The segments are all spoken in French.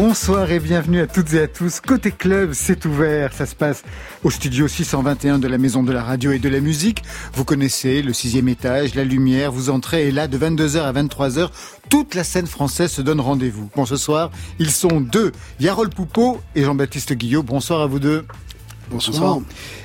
Bonsoir et bienvenue à toutes et à tous. Côté club, c'est ouvert. Ça se passe au studio 621 de la Maison de la Radio et de la Musique. Vous connaissez le sixième étage, la lumière. Vous entrez et là, de 22h à 23h, toute la scène française se donne rendez-vous. Bon, ce soir, ils sont deux. Yarol Poupeau et Jean-Baptiste Guillot. Bonsoir à vous deux. Bonsoir.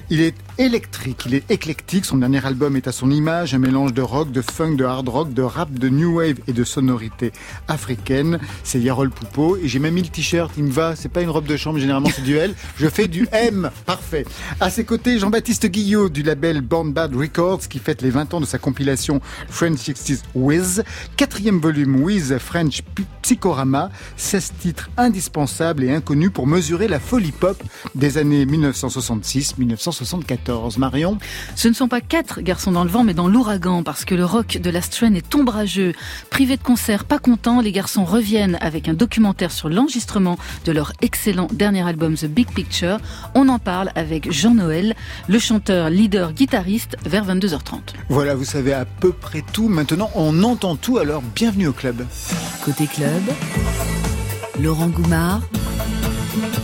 Il est électrique, il est éclectique. Son dernier album est à son image, un mélange de rock, de funk, de hard rock, de rap, de new wave et de sonorité africaine. C'est Yarol Poupeau et j'ai même mis le t-shirt. Il me va. C'est pas une robe de chambre, généralement c'est du L. Je fais du M. Parfait. À ses côtés, Jean-Baptiste Guillot du label Born Bad Records qui fête les 20 ans de sa compilation French 60s With. Quatrième volume With French Psychorama. 16 titres indispensables et inconnus pour mesurer la folie pop des années 1966-1970. 1974. Marion Ce ne sont pas quatre garçons dans le vent, mais dans l'ouragan, parce que le rock de la Strain est ombrageux. Privé de concert, pas content, les garçons reviennent avec un documentaire sur l'enregistrement de leur excellent dernier album The Big Picture. On en parle avec Jean-Noël, le chanteur, leader, guitariste, vers 22h30. Voilà, vous savez à peu près tout. Maintenant, on entend tout, alors bienvenue au club. Côté club, Laurent Goumard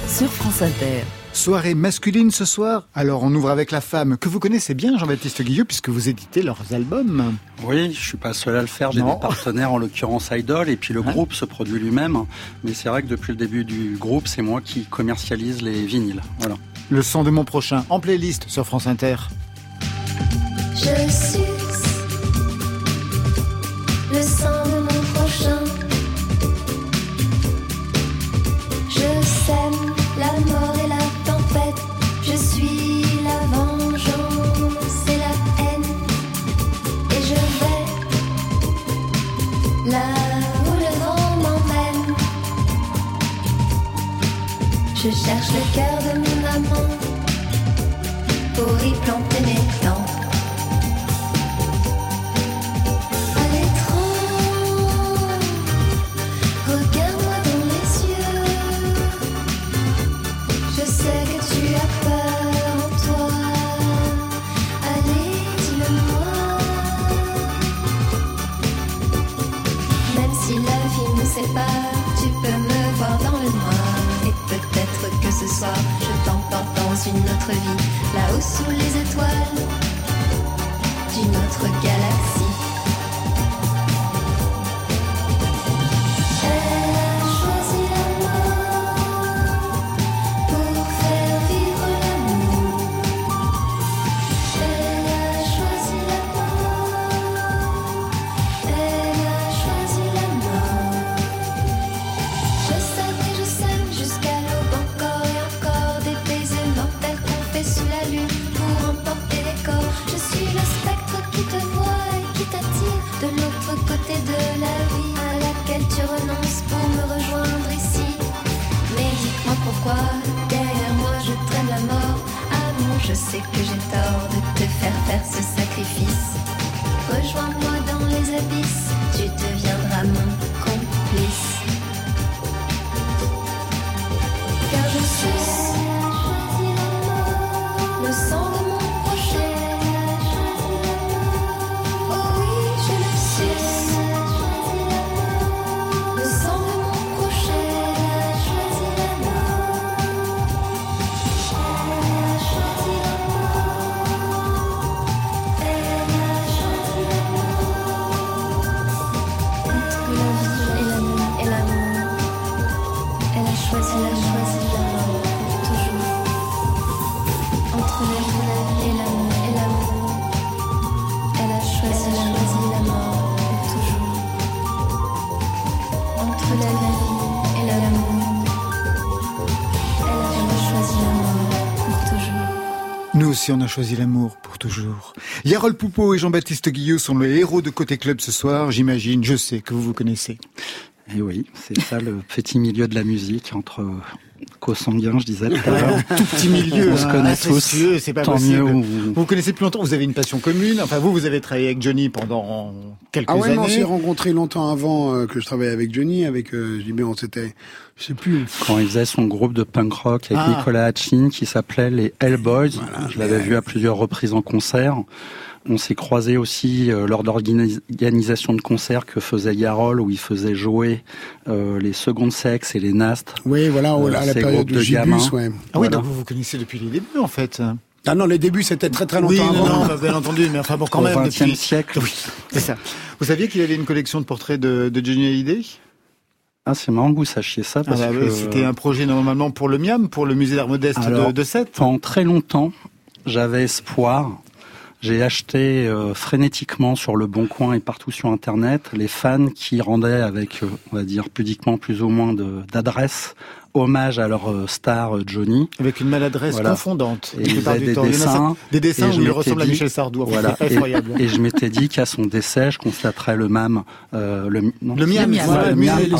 sur France Inter. Soirée masculine ce soir. Alors on ouvre avec la femme que vous connaissez bien, Jean-Baptiste Guilleux, puisque vous éditez leurs albums. Oui, je suis pas seul à le faire. J'ai des partenaires, en l'occurrence Idol, et puis le groupe se produit lui-même. Mais c'est vrai que depuis le début du groupe, c'est moi qui commercialise les vinyles. Voilà. Le son de mon prochain en playlist sur France Inter. Je suis le son de mon Je cherche le cœur de mon amant pour y planter mes dents. Une autre vie, là-haut sous les étoiles d'une autre galaxie. Aussi, on a choisi l'amour pour toujours. Yarol Poupeau et Jean-Baptiste Guillot sont les héros de Côté Club ce soir. J'imagine, je sais que vous vous connaissez. Et oui, c'est ça le petit milieu de la musique entre co-sanguins, je disais tout à l'heure. Tout petit milieu. On se connaît tous. C'est pas Tant possible. mieux. Vous on- vous connaissez plus longtemps. Vous avez une passion commune. Enfin, vous, vous avez travaillé avec Johnny pendant quelques Ah ouais, non, on années. s'est rencontrés longtemps avant euh, que je travaille avec Johnny, avec euh, JB, on s'était, je sais plus. Quand il faisait son groupe de punk rock avec Ah. Nicolas Hatchin qui s'appelait les Hellboys. Voilà, je l'avais mais- vu à plusieurs reprises en concert. On s'est croisés aussi euh, lors d'organisation de concerts que faisait Yarol, où il faisait jouer euh, les secondes sexes et les nastes. Oui, voilà, Euh, à la période de Gibus, ouais. Ah oui, Voilà. donc vous vous connaissez depuis les débuts en fait. Ah non, les débuts, c'était très très longtemps Oui, non, avant. non, bah, bien entendu, mais enfin bon, quand Au même. XXe depuis- siècle. Oui, c'est ça. Vous saviez qu'il avait une collection de portraits de, de Johnny Hallyday? Ah, c'est marrant que vous sachiez ça Ah parce bah oui, que C'était un projet normalement pour le MIAM, pour le musée d'art modeste de, de Sète. pendant très longtemps, j'avais espoir. J'ai acheté euh, frénétiquement sur le Bon Coin et partout sur Internet les fans qui rendaient avec, euh, on va dire pudiquement plus ou moins d'adresse, hommage à leur euh, star euh, Johnny. Avec une maladresse Voilà. confondante. Et du des. Il y a dessins, des dessins où il ressemble à dit- Michel Sardou. Voilà. Et, et je m'étais dit qu'à son décès, je constaterais le MAM, euh, le, non, Le MIAM, le MIAM, des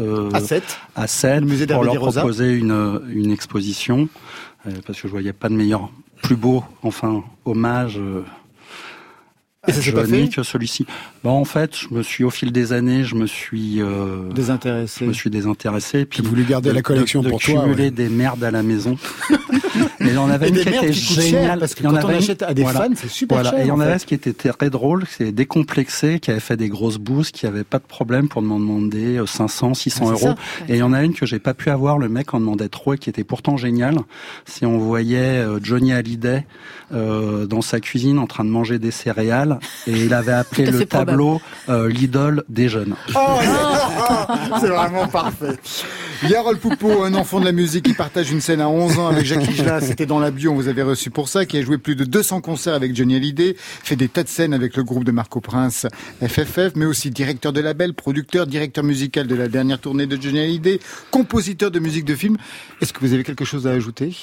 euh, À Sète. à Sète Le musée pour leur proposer une, une exposition parce que je voyais pas de meilleur, plus beau, enfin, hommage. Euh, Et ça s'est pas Johnny fait que celui-ci. Bon, en fait, je me suis au fil des années, je me suis, euh, je Désintéressé. me suis désintéressé. Puis J'ai voulu garder de- la collection de, de pour toi, cumuler ouais. des merdes à la maison. Et il y en avait une qui était géniale parce que Il y en quand on avait une- achète à des voilà. fans, c'est super Voilà. cher. Et il y en en avait ce qui était très drôle, c'est décomplexé, qui avait fait des grosses bouses, qui avait pas de problème pour m'en demander euh, 500, 600 Ah, euros. ça. Et il y en a une que j'ai pas pu avoir, le mec en demandait trop et qui était pourtant génial. Si on voyait euh, Johnny Hallyday euh, dans sa cuisine en train de manger des céréales et il avait appelé le tableau euh, l'idole des jeunes. Oh, c'est vraiment parfait. Yarol Poupeau, un enfant de la musique qui partage une scène à 11 ans avec Jacques Higelin, c'était dans la bio, on vous avait reçu pour ça, qui a joué plus de 200 concerts avec Johnny Hallyday, fait des tas de scènes avec le groupe de Marco Prince FFF, mais aussi directeur de label, producteur, directeur musical de la dernière tournée de Johnny Hallyday, compositeur de musique de film. Est-ce que vous avez quelque chose à ajouter?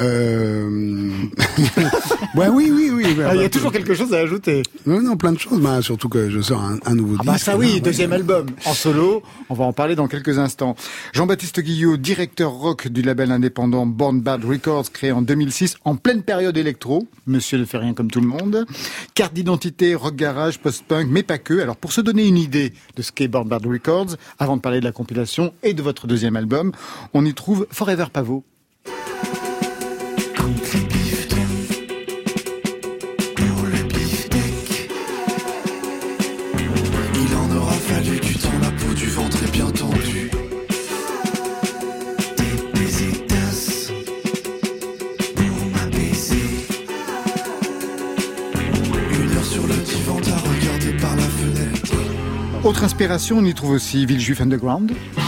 Euh... ouais, oui, oui, oui. Ah, Il y a toujours quelque chose à ajouter. Non, non, plein de choses. Bah, surtout que je sors un, un nouveau Ah bah ça là, oui, ouais. deuxième album en solo. On va en parler dans quelques instants. Jean-Baptiste Guillot, directeur rock du label indépendant Born Bad Records, créé en 2006 en pleine période électro. Monsieur ne fait rien comme tout le monde. Carte d'identité, rock garage, post-punk, mais pas que. Alors pour se donner une idée de ce qu'est Born Bad Records, avant de parler de la compilation et de votre deuxième album, on y trouve Forever Pavot. Autre inspiration, on y trouve aussi Villejuif Underground. Now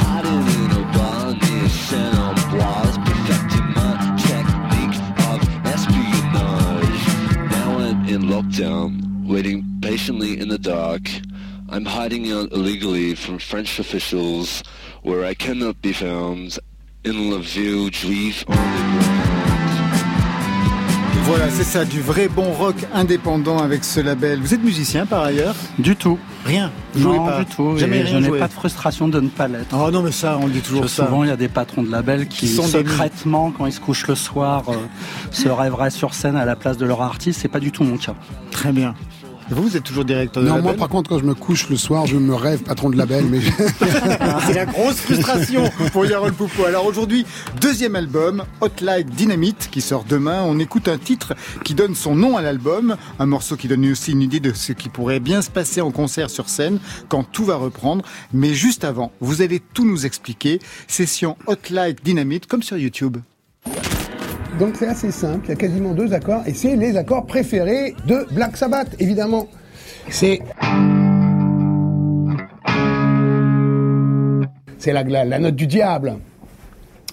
I'm in lockdown, waiting patiently in the dark. I'm hiding out illegally from French officials where I cannot be found in la ville juive underground. Voilà, c'est ça, du vrai bon rock indépendant avec ce label. Vous êtes musicien par ailleurs Du tout. Rien. Jouez Non, pas. du tout. Jamais rien je n'ai pas de frustration de ne pas l'être. Oh non, mais ça, on dit toujours Parce que ça. souvent, il y a des patrons de labels qui, Qui sont des secrètement, quand ils se couchent le soir, euh, se rêveraient sur scène à la place de leur artiste. C'est pas du tout mon cas. Très bien. Vous, vous êtes toujours directeur de Non, label moi, par contre, quand je me couche le soir, je me rêve patron de label, mais C'est la grosse frustration pour Yarol Poupo. Alors aujourd'hui, deuxième album, Hot Light Dynamite, qui sort demain. On écoute un titre qui donne son nom à l'album, un morceau qui donne aussi une idée de ce qui pourrait bien se passer en concert sur scène quand tout va reprendre. Mais juste avant, vous allez tout nous expliquer. Session Hot Light Dynamite, comme sur YouTube. Donc c'est assez simple, il y a quasiment deux accords, et c'est les accords préférés de Black Sabbath, évidemment. C'est... C'est la, la, la note du diable.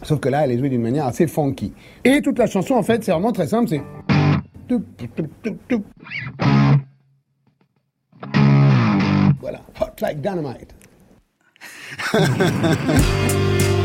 Sauf que là, elle est jouée d'une manière assez funky. Et toute la chanson, en fait, c'est vraiment très simple, c'est... Voilà, hot like dynamite.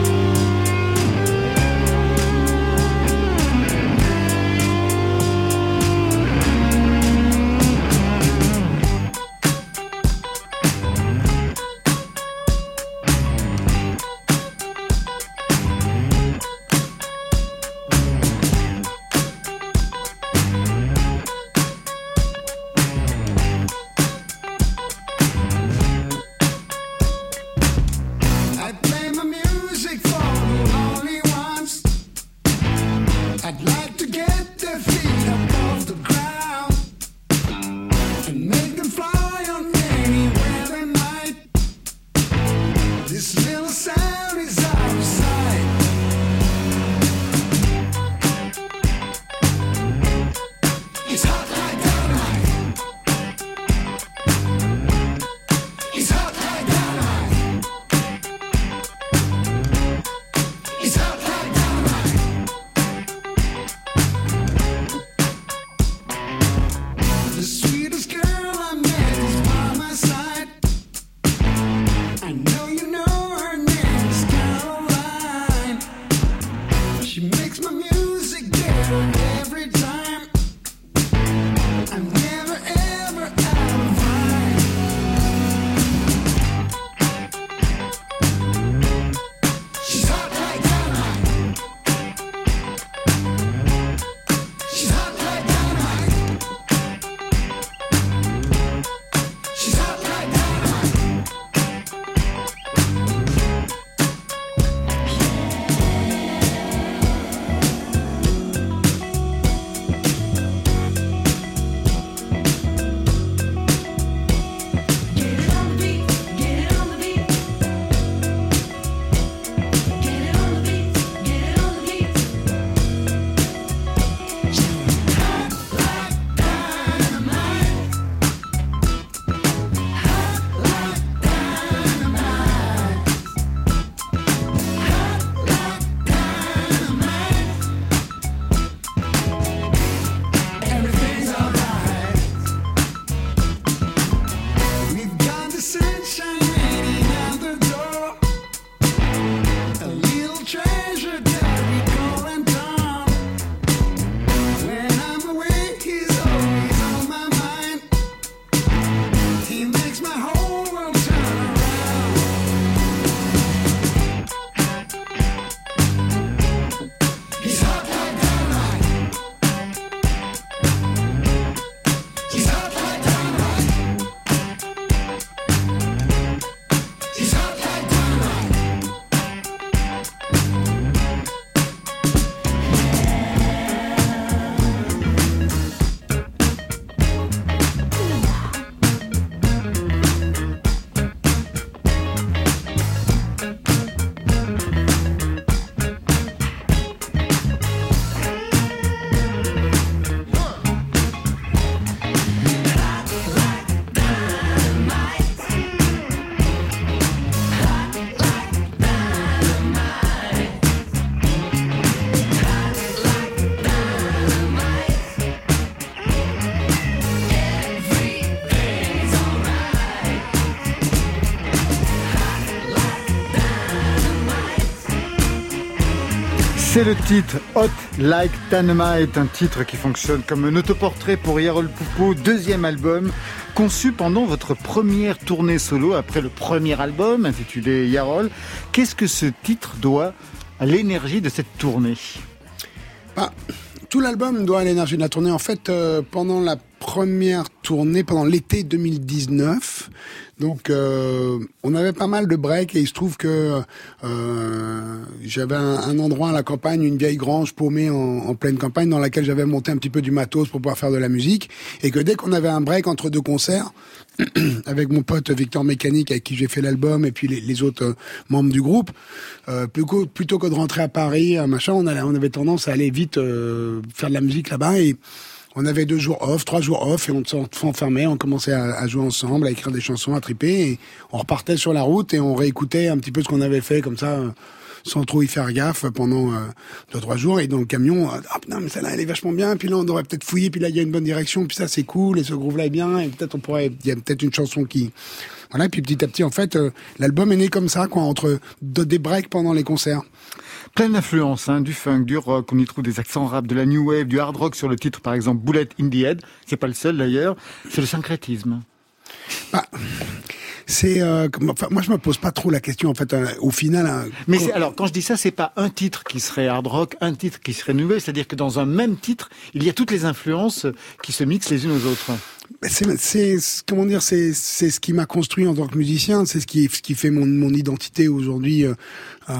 C'est le titre Hot Like Dynamite, un titre qui fonctionne comme un autoportrait pour Yarol Poupeau, deuxième album, conçu pendant votre première tournée solo après le premier album intitulé Yarol. Qu'est-ce que ce titre doit à l'énergie de cette tournée? Bah, tout l'album doit à l'énergie de la tournée. En fait, euh, pendant la première tournée, pendant l'été 2019, donc euh, on avait pas mal de breaks et il se trouve que euh, j'avais un, endroit à la campagne, une vieille grange paumée en, pleine campagne dans laquelle j'avais monté un petit peu du matos pour pouvoir faire de la musique. Et que dès qu'on avait un break entre deux concerts, avec mon pote Victor Mécanique avec qui j'ai fait l'album et puis les, autres euh, membres du groupe, euh, plutôt, plutôt que de rentrer à Paris, euh, machin, on, on avait tendance à aller vite faire de la musique là-bas. Et on avait deux jours off, trois jours off et on s'enfermait, on commençait à, jouer ensemble, à écrire des chansons, à triper et on repartait sur la route et on réécoutait un petit peu ce qu'on avait fait comme ça. euh, sans trop y faire gaffe pendant euh, deux trois jours et dans le camion euh, ah putain mais celle-là elle est vachement bien puis là on devrait peut-être fouiller puis là il y a une bonne direction puis ça c'est cool et ce groove là est bien et peut-être on pourrait il y a peut-être une chanson qui voilà et puis petit à petit en fait l'album est né comme ça quoi entre de- des breaks pendant les concerts Pleine d'influence, hein, du funk, du rock, on y trouve des accents rap, de la new wave, du hard rock sur le titre par exemple Bullet in the Head, c'est pas le seul d'ailleurs, c'est le syncrétisme. c'est euh, enfin, moi je me pose pas trop la question en fait euh, au final hein, Mais quand- alors, quand je dis ça, c'est pas un titre qui serait hard rock, un titre qui serait new wave, c'est-à-dire que dans un même titre, il y a toutes les influences qui se mixent les unes aux autres. Mais c'est, comment dire, c'est, c'est ce qui m'a construit en tant que musicien, c'est ce qui, ce qui fait mon, mon identité aujourd'hui. Euh,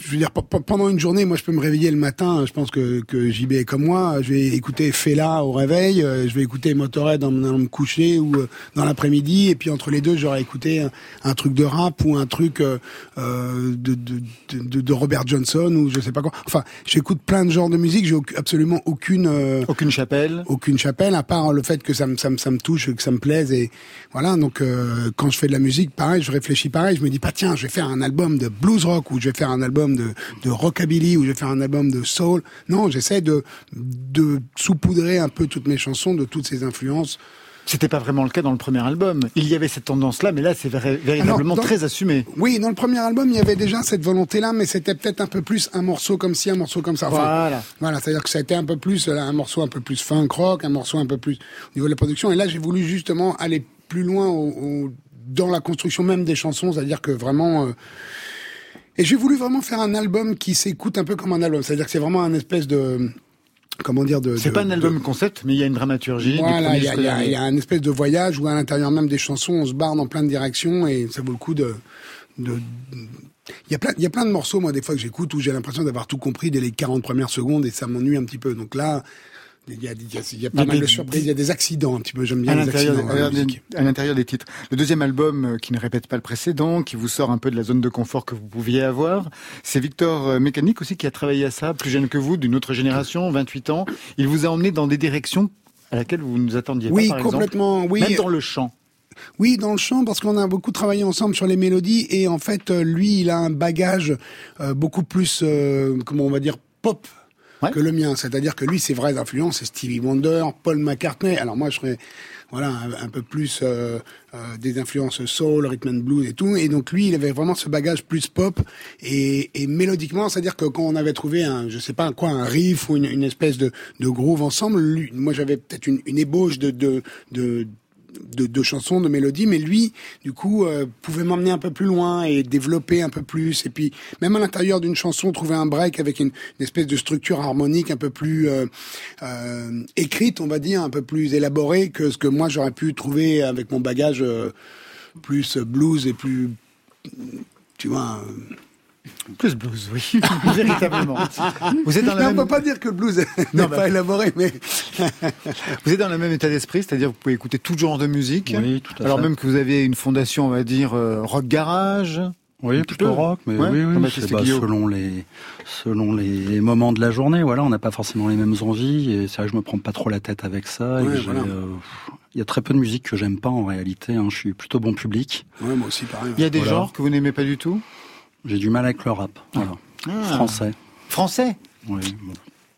je veux dire, pe- pe- pendant une journée, moi, je peux me réveiller le matin. Je pense que, que JB est comme moi. Je vais écouter Fela au réveil. euh, Je vais écouter Motorhead en allant me coucher ou euh, dans l'après-midi. Et puis entre les deux, j'aurais écouté un, un truc de rap ou un truc euh, euh, de, de, de, de Robert Johnson ou je sais pas quoi. Enfin, j'écoute plein de genres de musique. J'ai absolument aucune euh, aucune chapelle, aucune chapelle, à part le fait que ça me ça me, ça me touche, que ça me plaise et voilà. Donc euh, quand je fais de la musique, pareil, je réfléchis pareil. Je me dis pas tiens, je vais faire un album de blues rock ou je vais faire un album de de rockabilly ou je vais faire un album de soul. Non, j'essaie de de saupoudrer un peu toutes mes chansons de toutes ces influences C'était pas vraiment le cas dans le premier album. Il y avait cette tendance-là, mais là, c'est véritablement Alors, dans- très assumé. Oui, dans le premier album, il y avait déjà cette volonté-là, mais c'était peut-être un peu plus un morceau comme ci, un morceau comme ça. Enfin, Voilà. Voilà, c'est-à-dire que ça a été un peu plus, euh, un morceau un peu plus funk rock, un morceau un peu plus au niveau de la production. Et là, j'ai voulu justement aller plus loin au- au- dans la construction même des chansons, c'est-à-dire que vraiment. euh, Et j'ai voulu vraiment faire un album qui s'écoute un peu comme un album, c'est-à-dire que c'est vraiment un espèce de. Comment dire de. C'est pas un de- album concept, mais il y a une dramaturgie. voilà, il y, a- y un espèce de voyage où à l'intérieur même des chansons, on se barre dans plein de directions et ça vaut le coup de. de- il y, a plein, il y a plein de morceaux, moi, des fois que j'écoute, où j'ai l'impression d'avoir tout compris dès les 40 premières secondes et ça m'ennuie un petit peu. Donc là, il y a, il y a- il y a Il y pas a mal des- de surprises, il y a des accidents un petit peu. J'aime bien à les l'intérieur, accidents. la à l'intérieur- des titres. Le deuxième album euh, qui ne répète pas le précédent, qui vous sort un peu de la zone de confort que vous pouviez avoir, c'est Victor euh, Mécanique aussi qui a travaillé à ça, plus jeune que vous, d'une autre génération, 28 ans. Il vous a emmené dans des directions à laquelle vous ne nous attendiez Oui, pas, par exemple. complètement. Oui, Même dans le chant. Oui, dans le chant, parce qu'on a beaucoup travaillé ensemble sur les mélodies, et en fait, euh, lui, il a un bagage euh, beaucoup plus, euh, comment on va dire, pop Que le mien. C'est-à-dire que lui, ses vraies influences, c'est Stevie Wonder, Paul McCartney. Alors moi, je serais voilà un, un peu plus euh, euh, des influences soul, rhythm and blues et tout. Et donc lui, il avait vraiment ce bagage plus pop et, et mélodiquement, c'est-à-dire que quand on avait trouvé un, je sais pas quoi, un riff ou une, une espèce de, de groove ensemble, lui, moi j'avais peut-être une, une ébauche de, de, de de, chansons, de mélodies, mais lui, du coup, euh, pouvait m'emmener un peu plus loin et développer un peu plus. Et puis, même à l'intérieur d'une chanson, trouver un break avec une, espèce de structure harmonique un peu plus euh, euh, écrite, on va dire, un peu plus élaborée que ce que moi j'aurais pu trouver avec mon bagage plus blues et plus, tu vois. Plus blues, oui. Véritablement. Vous êtes dans la Non, on même... peut pas dire que le blues n'est Non, pas bah- élaboré, mais Vous êtes dans le même état d'esprit, c'est-à-dire que vous pouvez écouter tout genre de musique. Oui, tout à Alors fait. même que vous avez une fondation, on va dire, euh, rock garage. Oui, plutôt peu. rock, mais Ouais, oui, oui, Jean-Baptiste c'est bah, selon les selon les moments de la journée. Voilà, on n'a pas forcément les mêmes envies. Et c'est vrai que je me prends pas trop la tête avec ça. Ouais, j'ai, voilà. euh, Il y a très peu de musique que j'aime pas en réalité. hein. Je suis plutôt bon public. ouais, moi aussi pareil. Il y a des Voilà. genres que vous n'aimez pas du tout? J'ai du mal avec le rap. Voilà. Ah. Français. Français Oui. bon.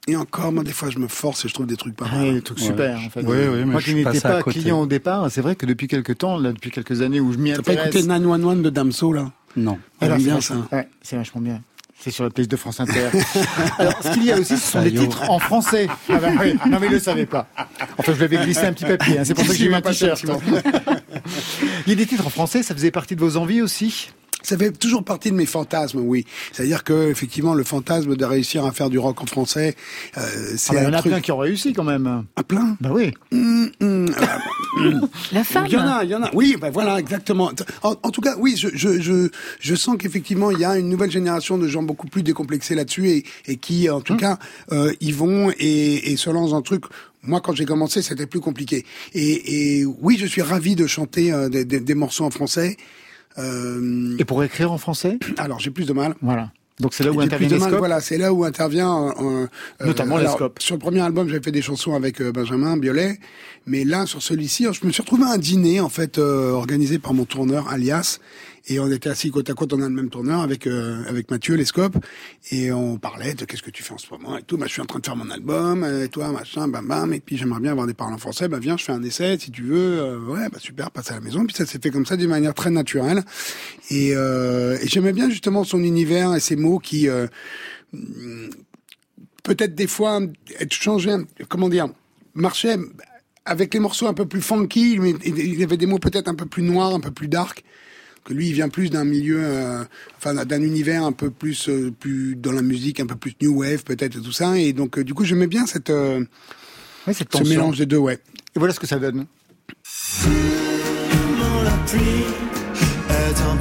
Et encore, moi, des fois, je me force et je trouve des trucs pas Ah, mal. des trucs Ouais. super, en fait. Oui, oui, mais Moi je qui n'étais pas client au départ, c'est vrai que depuis quelques temps, là, depuis quelques années où je m'y T'as pas intéresse... écouté 911 de Damso, là? Non. Alors, bien ça. ouais, c'est vachement bien. C'est sur la playlist de France Inter. Alors, ce qu'il y a aussi, ce sont des titres en français. Ah bah oui, non mais il le savait pas. Enfin, je lui avais glissé un petit papier, hein, c'est pour ça que j'ai eu un t-shirt. Il y a des titres en français, ça faisait partie de vos envies aussi? Ça fait toujours partie de mes fantasmes, oui. C'est-à-dire que effectivement, le fantasme de réussir à faire du rock en français, euh, Ah c'est bah, Il y en a truc. plein qui ont réussi quand même. Un plein. Bah oui. Hum, hum, ah, La femme Il y en a, il y en a. Oui, ben voilà, exactement. En, en tout cas, oui, je, je, je, je sens qu'effectivement, il y a une nouvelle génération de gens beaucoup plus décomplexés là-dessus et, et qui, en tout cas, euh, y vont et, et se lancent dans le truc. Moi, quand j'ai commencé, c'était plus compliqué. Et, et oui, je suis ravi de chanter euh, des, des, des morceaux en français. Euh, Et pour écrire en français alors, j'ai plus de mal. Voilà. Donc c'est là où intervient les. Voilà, c'est là où intervient euh, euh, Notamment les alors, scopes. Sur le premier album, j'avais fait des chansons avec Benjamin Biolay, mais là sur celui-ci, je me suis retrouvé à un dîner en fait organisé par mon tourneur Alias, et on était assis côte à côte, on a le même tourneur avec euh, avec Mathieu les scopes, et on parlait de qu'est-ce que tu fais en ce moment et tout. Bah, je suis en train de faire mon album, euh, et toi machin, bam bam, et puis j'aimerais bien avoir des paroles en français. Bah viens, je fais un essai si tu veux. Euh, ouais, bah super, passe à la maison. Puis ça s'est fait comme ça d'une manière très naturelle, et, euh, et j'aimais bien justement son univers et ses mots qui euh, peut-être des fois être changé, comment dire, marchait avec les morceaux un peu plus funky, mais il y avait des mots peut-être un peu plus noirs, un peu plus dark. Que lui, il vient plus d'un milieu, euh, enfin d'un univers un peu plus, euh, plus dans la musique, un peu plus new wave peut-être et tout ça. Et donc, euh, du coup, j'aimais bien cette, euh, ce mélange des deux, ouais. Et voilà ce que ça donne. la pluie est un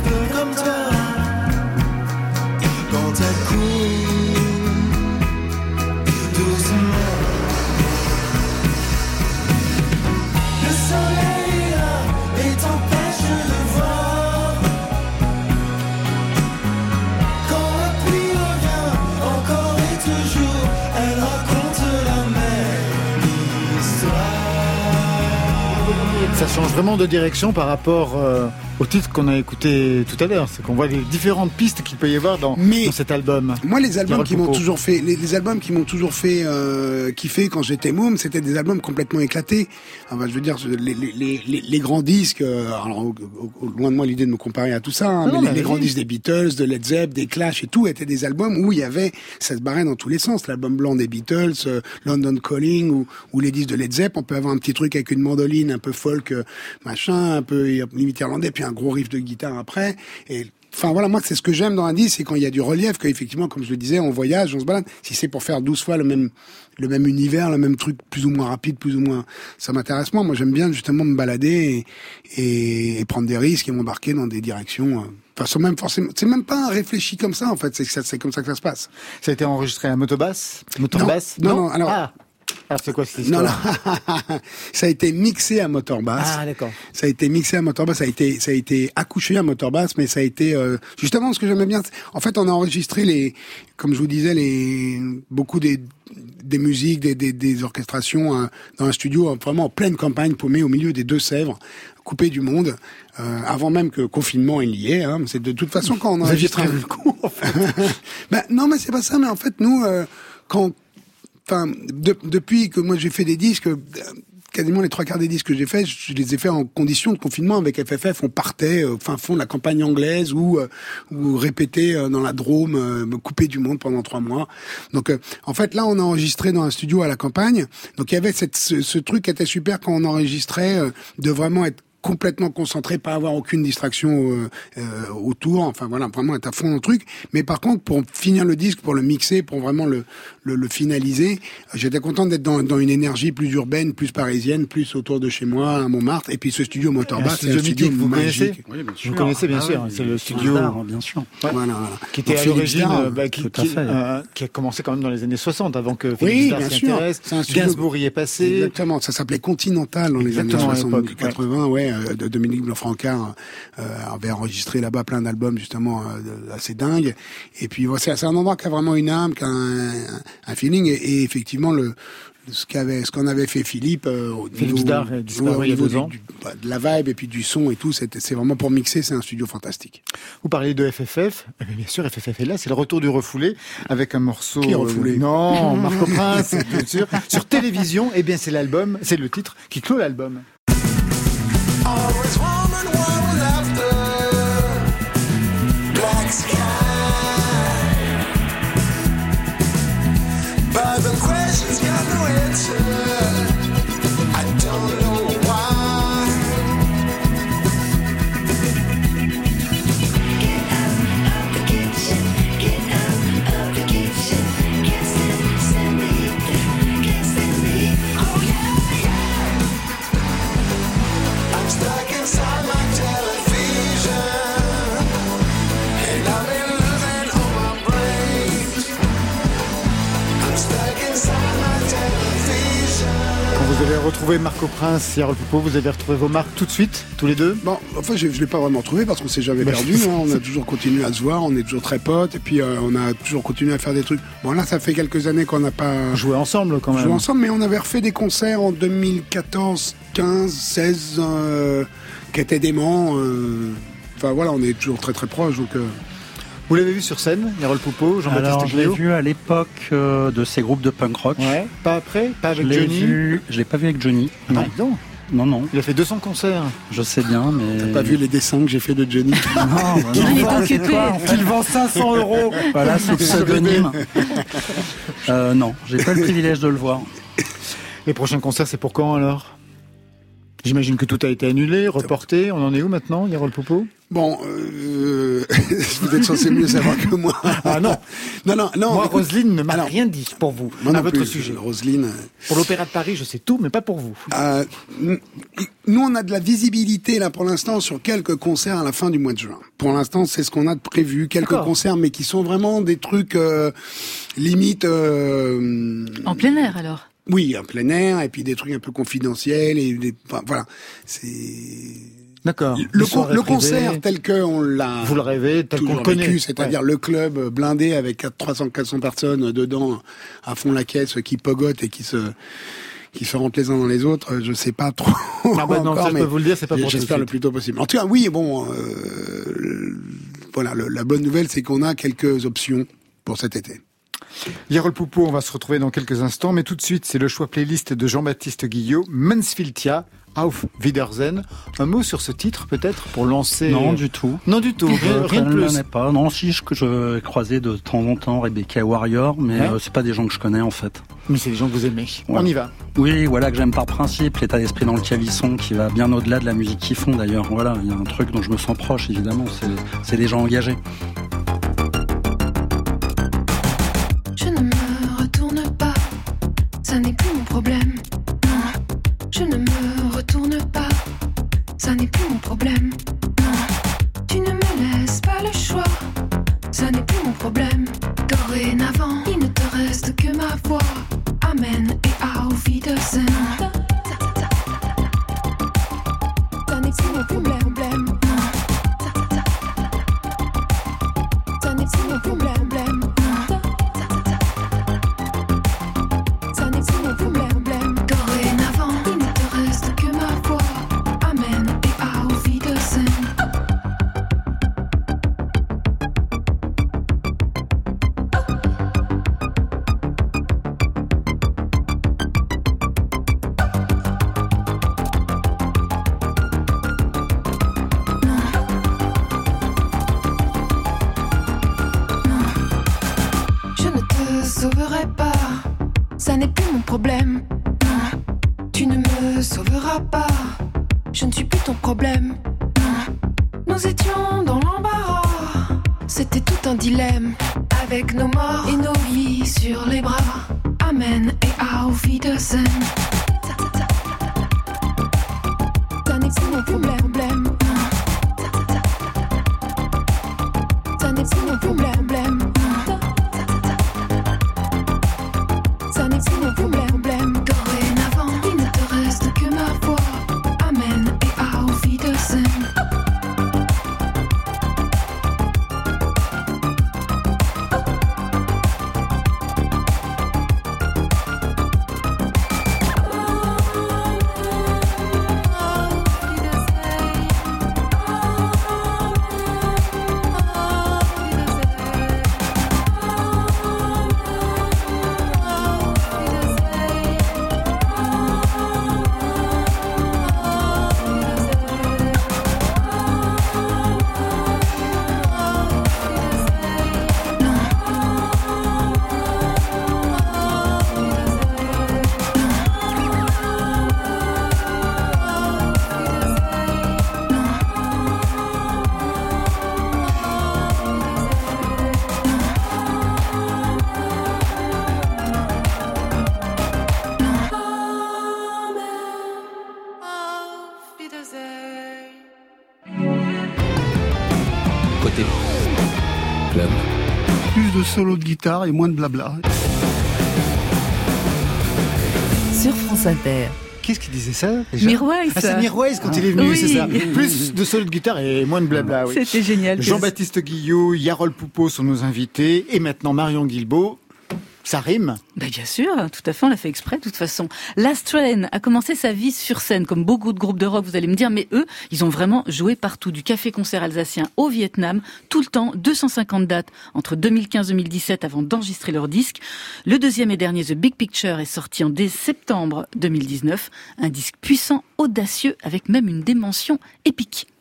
Ça change vraiment de direction par rapport euh, au titre qu'on a écouté tout à l'heure. C'est qu'on voit les différentes pistes qu'il peut y avoir dans, Mais- dans cet album. Moi, les albums qui m'ont toujours fait, les, les albums qui m'ont toujours fait euh, kiffer quand j'étais môme, c'était des albums complètement éclatés. Enfin, je veux dire, les, les, les, grands disques. euh, alors, au- au- au- loin de moi l'idée de me comparer à tout ça, hein, Non, mais les, grands disques des Beatles, de Led Zepp, des Clash et tout étaient des albums où il y avait, ça se barrait dans tous les sens. L'album blanc des Beatles, euh, London Calling ou, ou les disques de Led Zepp, on peut avoir un petit truc avec une mandoline un peu folk, euh, machin, un peu limite irlandais, puis un gros riff de guitare après. Et Enfin voilà, moi c'est ce que j'aime dans un disque, c'est quand il y a du relief, qu'effectivement, comme je le disais, on voyage, on se balade. Si c'est pour faire 12 fois le même le même univers, le même truc plus ou moins rapide, plus ou moins, ça m'intéresse moins. Moi j'aime bien justement me balader et, et, et prendre des risques et m'embarquer dans des directions. euh, Enfin, sans même forcément, c'est même pas réfléchi comme ça en fait. C'est que ça- c'est comme ça que ça se passe. Ça a été enregistré à Motobass? Motorbass Non, non, alors- Ah. Alors c'est quoi cette Non, histoire non. ça a été mixé à Motorbass. Ah d'accord. Ça a été mixé à Motorbass, ça a été, ça a été accouché à Motorbass, mais ça a été euh, justement ce que j'aimais bien. En fait, on a enregistré les, comme je vous disais, les beaucoup des des musiques, des, des, des orchestrations euh, dans un studio euh, vraiment en pleine campagne, paumé au milieu des deux Sèvres, coupé du monde, euh, avant même que le confinement ait lié. Hein, c'est de toute façon quand on enregistre. un- coup en fait. ben, non, mais c'est pas ça. Mais en fait, nous, euh, quand, enfin, de- depuis que moi j'ai fait des disques, euh, quasiment les trois quarts des disques que j'ai fait, je les ai fait en condition de confinement avec FFF. On partait euh, fin fond de la campagne anglaise ou euh, ou répéter euh, dans la Drôme, me couper du monde pendant trois mois. Donc, en fait, là, on a enregistré dans un studio à la campagne. Donc, il y avait cette, ce, ce truc qui était super quand on enregistrait, de vraiment être complètement concentré, pas avoir aucune distraction euh, euh, autour, enfin voilà, vraiment être à fond dans le truc. Mais par contre, pour finir le disque, pour le mixer, pour vraiment le, le, le finaliser, j'étais content d'être dans, dans une énergie plus urbaine, plus parisienne, plus autour de chez moi, à Montmartre. Et puis ce studio Un Motorbass, c'est un studio vous connaissez. Oui, bien Vous connaissez bien Ah sûr, oui, c'est le studio Starr, bien sûr. Ouais. Voilà. qui était Donc, à l'origine, bah, qui, euh, qui a commencé quand même dans les années 60, avant que Philippe Oui, s'y sûr. intéresse. C'est un studio- Gainsbourg y est passé. Exactement, ça s'appelait Continental dans les années l'époque, 70, 80, ouais, euh, de Dominique Blanc-Francard euh, avait enregistré là-bas plein d'albums justement euh, assez dingues. Et puis ouais, c'est c'est un endroit qui a vraiment une âme, qui a un, un- feeling. Et, et effectivement, le ce qu'avait ce qu'en avait fait Philippe euh, au Philippe niveau, Starr est disparu au niveau du- du- bah, de la vibe et puis du son et tout, c'était c'est vraiment pour mixer, c'est un studio fantastique. Vous parlez de FFF. Eh bien, bien sûr, FFF est là. C'est le retour du refoulé avec un morceau. Qui est refoulé euh, Non, Marco Prince, bien sûr. Sur télévision, eh bien, c'est l'album, c'est le titre qui clôt l'album. Quand vous avez retrouvé Marco Prince, Yarol Poupeau, vous avez retrouvé vos marques tout de suite, tous les deux Bon, enfin, je, je l'ai pas vraiment trouvé parce qu'on s'est jamais Bah, perdu. hein. On a toujours continué à se voir, on est toujours très potes, et puis euh, on a toujours continué à faire des trucs. Bon, là, ça fait quelques années qu'on n'a pas Jouer ensemble quand même. joué ensemble, mais on avait refait des concerts en 2014, 15, 16, euh, qui étaient dément. euh. Enfin voilà, on est toujours très très proches, donc. Vous l'avez vu sur scène, Yarol Poupeau, Jean-Baptiste je l'ai vu à l'époque euh, de ces groupes de punk rock. Ouais. Pas après Pas Je avec l'ai Johnny vu, je l'ai pas vu avec Johnny. Ah, Non, dis donc. non, non. Il a fait 200 concerts. Je sais bien, mais. T'as pas vu les dessins que j'ai fait de Johnny Non, bah non. Il vend 500 euros. Voilà, sous pseudonyme. Euh, non, j'ai pas le privilège de le voir. Les prochains concerts, c'est pour quand alors? J'imagine que tout a été annulé, reporté. On en est où maintenant, Yarol Poupeau Bon, euh, vous êtes censé mieux savoir que moi. Ah non. non, non, non. Moi, Roselyne ne m'a rien dit pour vous, moi à non votre plus, sujet. Roselyne. Pour l'Opéra de Paris, je sais tout, mais pas pour vous. Euh, nous, on a de la visibilité là pour l'instant sur quelques concerts à la fin du mois de juin. Pour l'instant, c'est ce qu'on a de prévu, quelques concerts, mais qui sont vraiment des trucs euh, limite. euh, En plein air alors? Oui, en plein air, et puis des trucs un peu confidentiels et des, enfin, voilà. C'est D'accord. le, con- le concert tel qu'on l'a. Vous le rêvez, tel qu'on le connaît. c'est-à-dire le club blindé avec 300 400 personnes dedans à fond la caisse qui pogote et qui se qui se rentrent les uns dans les autres, je sais pas trop. Ah bah non, encore, ça, je mais peux vous le dire, c'est pas pour J'espère le plus tôt possible. En tout cas, oui, bon, euh, voilà, le- la bonne nouvelle, c'est qu'on a quelques options pour cet été. Yarol Poupeau, on va se retrouver dans quelques instants, mais tout de suite, c'est le choix playlist de Jean-Baptiste Guillot, Mansfieldia, Auf Wiedersehen. Un mot sur ce titre, peut-être, pour lancer... Non, du tout. Non, du tout, rien, Euh, rien de je ne plus. connais pas. Non, si je, je croisais de temps en temps Rebecca Warrior, mais Ouais. euh, c'est pas des gens que je connais en fait. Mais c'est des gens que vous aimez. Ouais. On y va. Oui, voilà que j'aime par principe, l'état d'esprit dans lequel ils sont, qui va bien au-delà de la musique qu'ils font d'ailleurs. Voilà, il y a un truc dont je me sens proche évidemment, c'est des gens engagés. Ça n'est plus mon problème. Non, tu ne me laisses pas le choix, ça n'est plus mon problème. Dorénavant, solo de guitare et moins de blabla. Sur France Inter. Qu'est-ce qui disait ça Mirwais. Ah, c'est Mirwais quand il est venu, Oui. c'est ça. Plus de solo de guitare et moins de blabla, oui. C'était génial. Jean-Baptiste Guillot, Yarol Poupeau sont nos invités, et maintenant Marion Guilbeault. Ça rime Ben bien sûr, tout à fait, on l'a fait exprès de toute façon. Last Train a commencé sa vie sur scène, comme beaucoup de groupes de rock, vous allez me dire, mais eux, ils ont vraiment joué partout, du café-concert alsacien au Vietnam, tout le temps, 250 dates entre 2015-2017 avant d'enregistrer leur disque. Le deuxième et dernier, The Big Picture, est sorti en dès septembre 2019, un disque puissant, audacieux, avec même une dimension épique.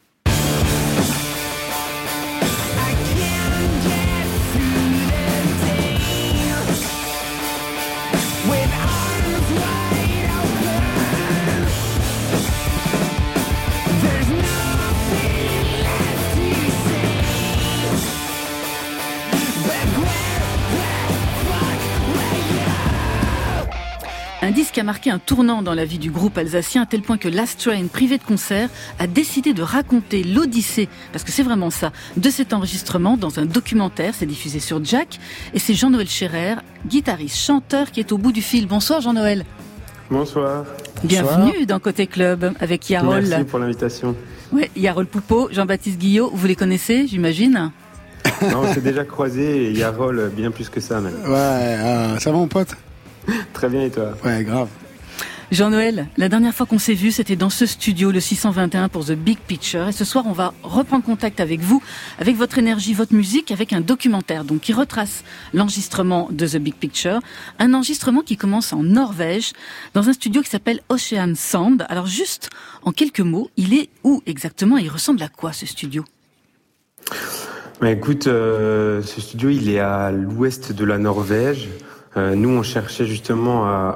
Un disque a marqué un tournant dans la vie du groupe alsacien à tel point que Last Train, privé de concert, a décidé de raconter l'odyssée, parce que c'est vraiment ça, de cet enregistrement dans un documentaire. C'est diffusé sur Jack et c'est Jean-Noël Scherer, guitariste, chanteur qui est au bout du fil. Bonsoir Jean-Noël. Bonsoir. Bienvenue dans Côté Club avec Yarol. Merci pour l'invitation. Ouais, Yarol Poupeau, Jean-Baptiste Guillot, vous les connaissez, j'imagine? Non, on s'est déjà croisé et Yarol bien plus que ça même. Ouais, euh, ça va mon pote? Très bien et toi? Ouais, grave. Jean-Noël, la dernière fois qu'on s'est vu, c'était dans ce studio, le 621 pour The Big Picture. Et ce soir, on va reprendre contact avec vous, avec votre énergie, votre musique, avec un documentaire donc qui retrace l'enregistrement de The Big Picture. Un enregistrement qui commence en Norvège, dans un studio qui s'appelle Ocean Sound. Alors juste en quelques mots, il est où exactement et Il ressemble à quoi ce studio? Bah, écoute, euh, ce studio, il est à l'ouest de la Norvège. Euh, nous, on cherchait justement à,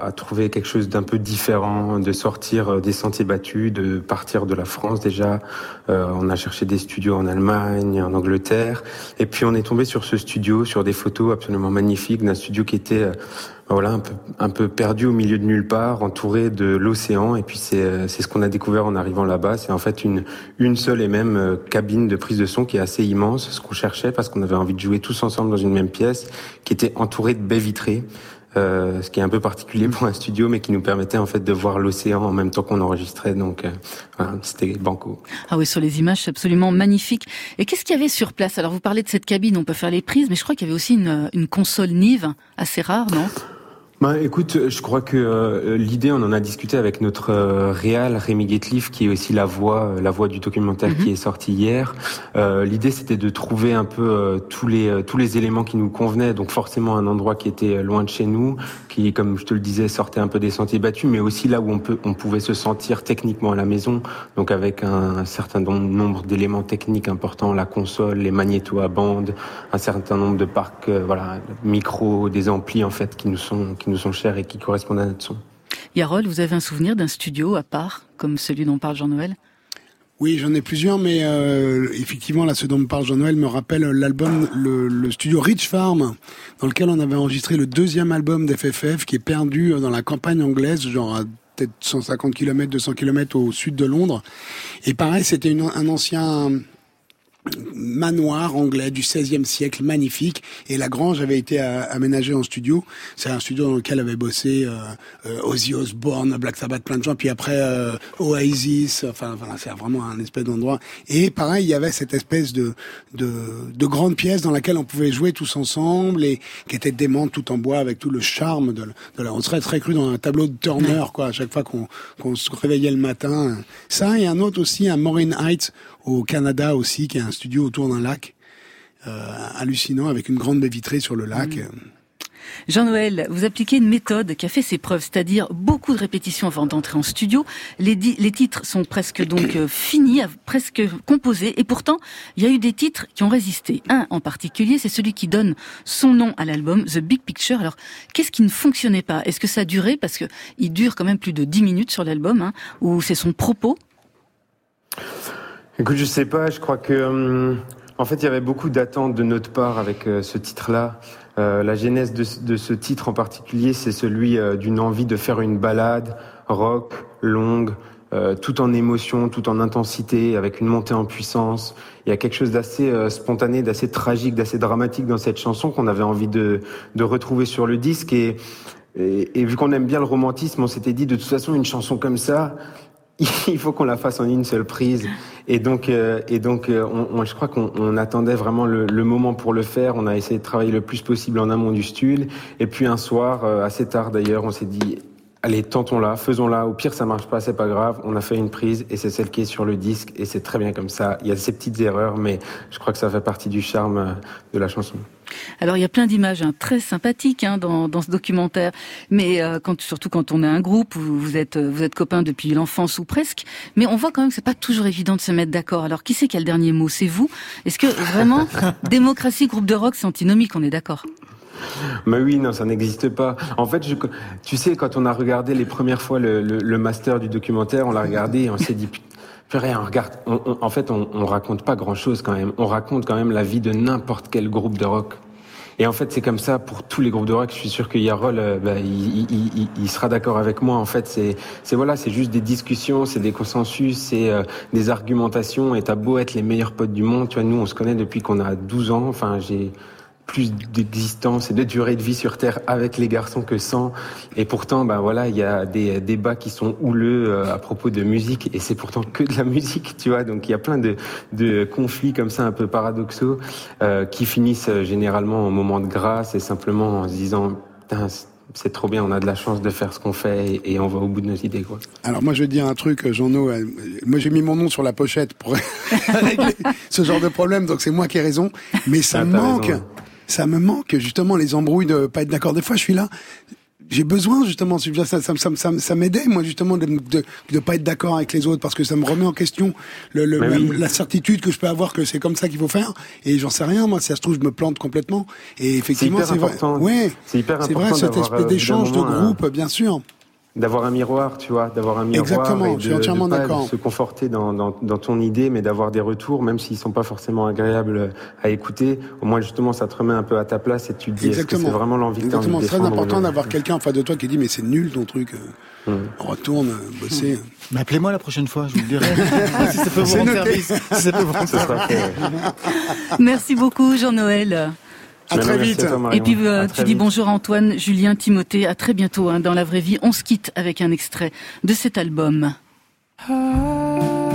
à- à trouver quelque chose d'un peu différent, de sortir euh, des sentiers battus, de partir de la France déjà. Euh, on a cherché des studios en Allemagne, en Angleterre, et puis on est tombé sur ce studio, sur des photos absolument magnifiques d'un studio qui était euh, voilà un peu un peu perdu au milieu de nulle part, entouré de l'océan. Et puis c'est euh, ce qu'on a découvert en arrivant là-bas. C'est en fait une une seule et même euh, cabine de prise de son qui est assez immense, ce qu'on cherchait parce qu'on avait envie de jouer tous ensemble dans une même pièce, qui était entourée de baies vitrées. Euh, ce qui est un peu particulier pour un studio, mais qui nous permettait en fait de voir l'océan en même temps qu'on enregistrait. Donc, euh, voilà, c'était banco. Ah oui, sur les images, c'est absolument magnifique. Et qu'est-ce qu'il y avait sur place? Alors vous parlez de cette cabine, on peut faire les prises, mais je crois qu'il y avait aussi une, une console Nive, assez rare, non? Bah, écoute, je crois que euh, l'idée, on en a discuté avec notre euh, réal Rémi Getliff, qui est aussi la voix, euh, la voix du documentaire qui est sorti hier. Euh, l'idée, c'était de trouver un peu euh, tous les euh, tous les éléments qui nous convenaient. Donc forcément un endroit qui était euh, loin de chez nous, qui, comme je te le disais, sortait un peu des sentiers battus, mais aussi là où on peut on pouvait se sentir techniquement à la maison. Donc avec un, un certain nom- nombre d'éléments techniques importants, la console, les magnétos à bande, un certain nombre de parcs, euh, voilà, micros, des amplis en fait qui nous sont qui nous sont chers et qui correspondent à notre son. Yarol, vous avez un souvenir d'un studio à part, comme celui dont parle Jean-Noël? Oui, j'en ai plusieurs, mais euh, effectivement, là, ce dont me parle Jean-Noël me rappelle l'album, le, le studio Rich Farm, dans lequel on avait enregistré le deuxième album d'FFF, qui est perdu dans la campagne anglaise, genre à peut-être 150 km, 200 km au sud de Londres. Et pareil, c'était un ancien manoir anglais du XVIe siècle, magnifique. Et la grange avait été euh, aménagée en studio. C'est un studio dans lequel avait bossé euh, euh, Ozzy Osbourne, Black Sabbath, plein de gens. Puis après euh, Oasis. Enfin, voilà, c'est vraiment un espèce d'endroit. Et pareil, il y avait cette espèce de, de de grande pièce dans laquelle on pouvait jouer tous ensemble et qui était démente tout en bois avec tout le charme de, de la. On serait très cru dans un tableau de Turner, quoi. À chaque fois qu'on qu'on se réveillait le matin. Ça et un autre aussi, un Maureen Heights au Canada aussi, qui est un studio autour d'un lac euh, hallucinant avec une grande baie vitrée sur le lac. Jean-Noël, vous appliquez une méthode qui a fait ses preuves, c'est-à-dire beaucoup de répétitions avant d'entrer en studio. Les, titres sont presque donc euh, finis, presque composés, et pourtant, il y a eu des titres qui ont résisté. Un en particulier, c'est celui qui donne son nom à l'album, The Big Picture. Alors, qu'est-ce qui ne fonctionnait pas? Est-ce que ça durait Parce que il dure quand même plus de 10 minutes sur l'album, hein, ou c'est son propos? Écoute, je sais pas, je crois que hum, en fait, il y avait beaucoup d'attentes de notre part avec euh, ce titre-là. Euh, la genèse de, ce- titre en particulier, c'est celui euh, d'une envie de faire une balade rock, longue, euh, tout en émotion, tout en intensité, avec une montée en puissance. Il y a quelque chose d'assez euh, spontané, d'assez tragique, d'assez dramatique dans cette chanson qu'on avait envie de, de retrouver sur le disque. Et, et vu qu'on aime bien le romantisme, on s'était dit de toute façon une chanson comme ça, il faut qu'on la fasse en une seule prise. Et donc, euh, et donc, euh, on, on- je crois qu'on on attendait vraiment le, le moment pour le faire. On a essayé de travailler le plus possible en amont du stud. Et puis un soir, euh, assez tard d'ailleurs, on s'est dit. Allez, tentons-la, faisons-la. Au pire, ça marche pas, c'est pas grave. On a fait une prise et c'est celle qui est sur le disque et c'est très bien comme ça. Il y a ces petites erreurs, mais je crois que ça fait partie du charme euh, de la chanson. Alors il y a plein d'images hein, très sympathiques hein, dans, dans ce documentaire, mais euh, quand, surtout quand on est un groupe, vous, vous êtes vous êtes copains depuis l'enfance ou presque, mais on voit quand même que c'est pas toujours évident de se mettre d'accord. Alors qui c'est qui a le dernier mot? C'est vous? Est-ce que vraiment démocratie groupe de rock c'est antinomique On est d'accord? Mais oui, non, ça n'existe pas. En fait, tu sais, quand on a regardé les premières fois le, master du documentaire, on l'a regardé et on s'est dit, purée, on regarde. on- en fait, on, on raconte pas grand-chose quand même. On raconte quand même la vie de n'importe quel groupe de rock. Et en fait, c'est comme ça pour tous les groupes de rock. Je suis sûr que Yarol, euh, bah, il, sera d'accord avec moi. En fait, c'est, c'est voilà, c'est juste des discussions, c'est des consensus, c'est euh, des argumentations. Et t'as beau être les meilleurs potes du monde, tu vois, nous, on se connaît depuis qu'on a 12 ans. Enfin, j'ai plus d'existence et de durée de vie sur Terre avec les garçons que sans. Et pourtant, ben voilà, il y a des débats qui sont houleux euh, à propos de musique et c'est pourtant que de la musique, tu vois. Donc il y a plein de, de conflits comme ça un peu paradoxaux euh, qui finissent euh, généralement au moment de grâce et simplement en se disant, Putain, c'est- trop bien. On a de la chance de faire ce qu'on fait et, on va au bout de nos idées, quoi. Alors moi je dire un truc, Jean-No. euh, Moi j'ai mis mon nom sur la pochette pour régler ce genre de problème, donc c'est moi qui ai raison. Mais ça Ah, manque, raison. Ça me manque justement les embrouilles de pas être d'accord. Des fois je suis là, j'ai besoin justement, ça, ça, ça, ça, ça, ça m'aidait moi justement de, de de pas être d'accord avec les autres parce que ça me remet en question le, le- Mais la, certitude que je peux avoir que c'est comme ça qu'il faut faire. Et j'en sais rien moi. Si ça se trouve je me plante complètement. Et effectivement c'est vrai. important. Ouais. C'est hyper C'est vrai important cet espèce euh, d'échange de groupe, bien sûr. D'avoir un miroir, tu vois, d'avoir un miroir. Exactement, et je de, suis entièrement d'accord. Se conforter dans, dans, dans ton idée, mais d'avoir des retours, même s'ils sont pas forcément agréables à écouter. Au moins, justement, ça te remet un peu à ta place et tu te dis, est-ce que c'est vraiment l'envie que tu as envie Exactement, c'est très important d'avoir quelqu'un en face de toi qui dit mais c'est nul ton truc. Hum. On retourne euh, bosser. Mais appelez-moi la prochaine fois, je vous le dirai. si ça peut vous C'est rendre noté. service. Si ça peut vous rendre Ce sera service. fait. Merci beaucoup, Jean-Noël. À très vite. à toi, Marion. Et puis euh, tu dis vite. bonjour à Antoine, Julien, Timothée. À très bientôt hein, dans la vraie vie. On se quitte avec un extrait de cet album. could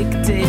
addicted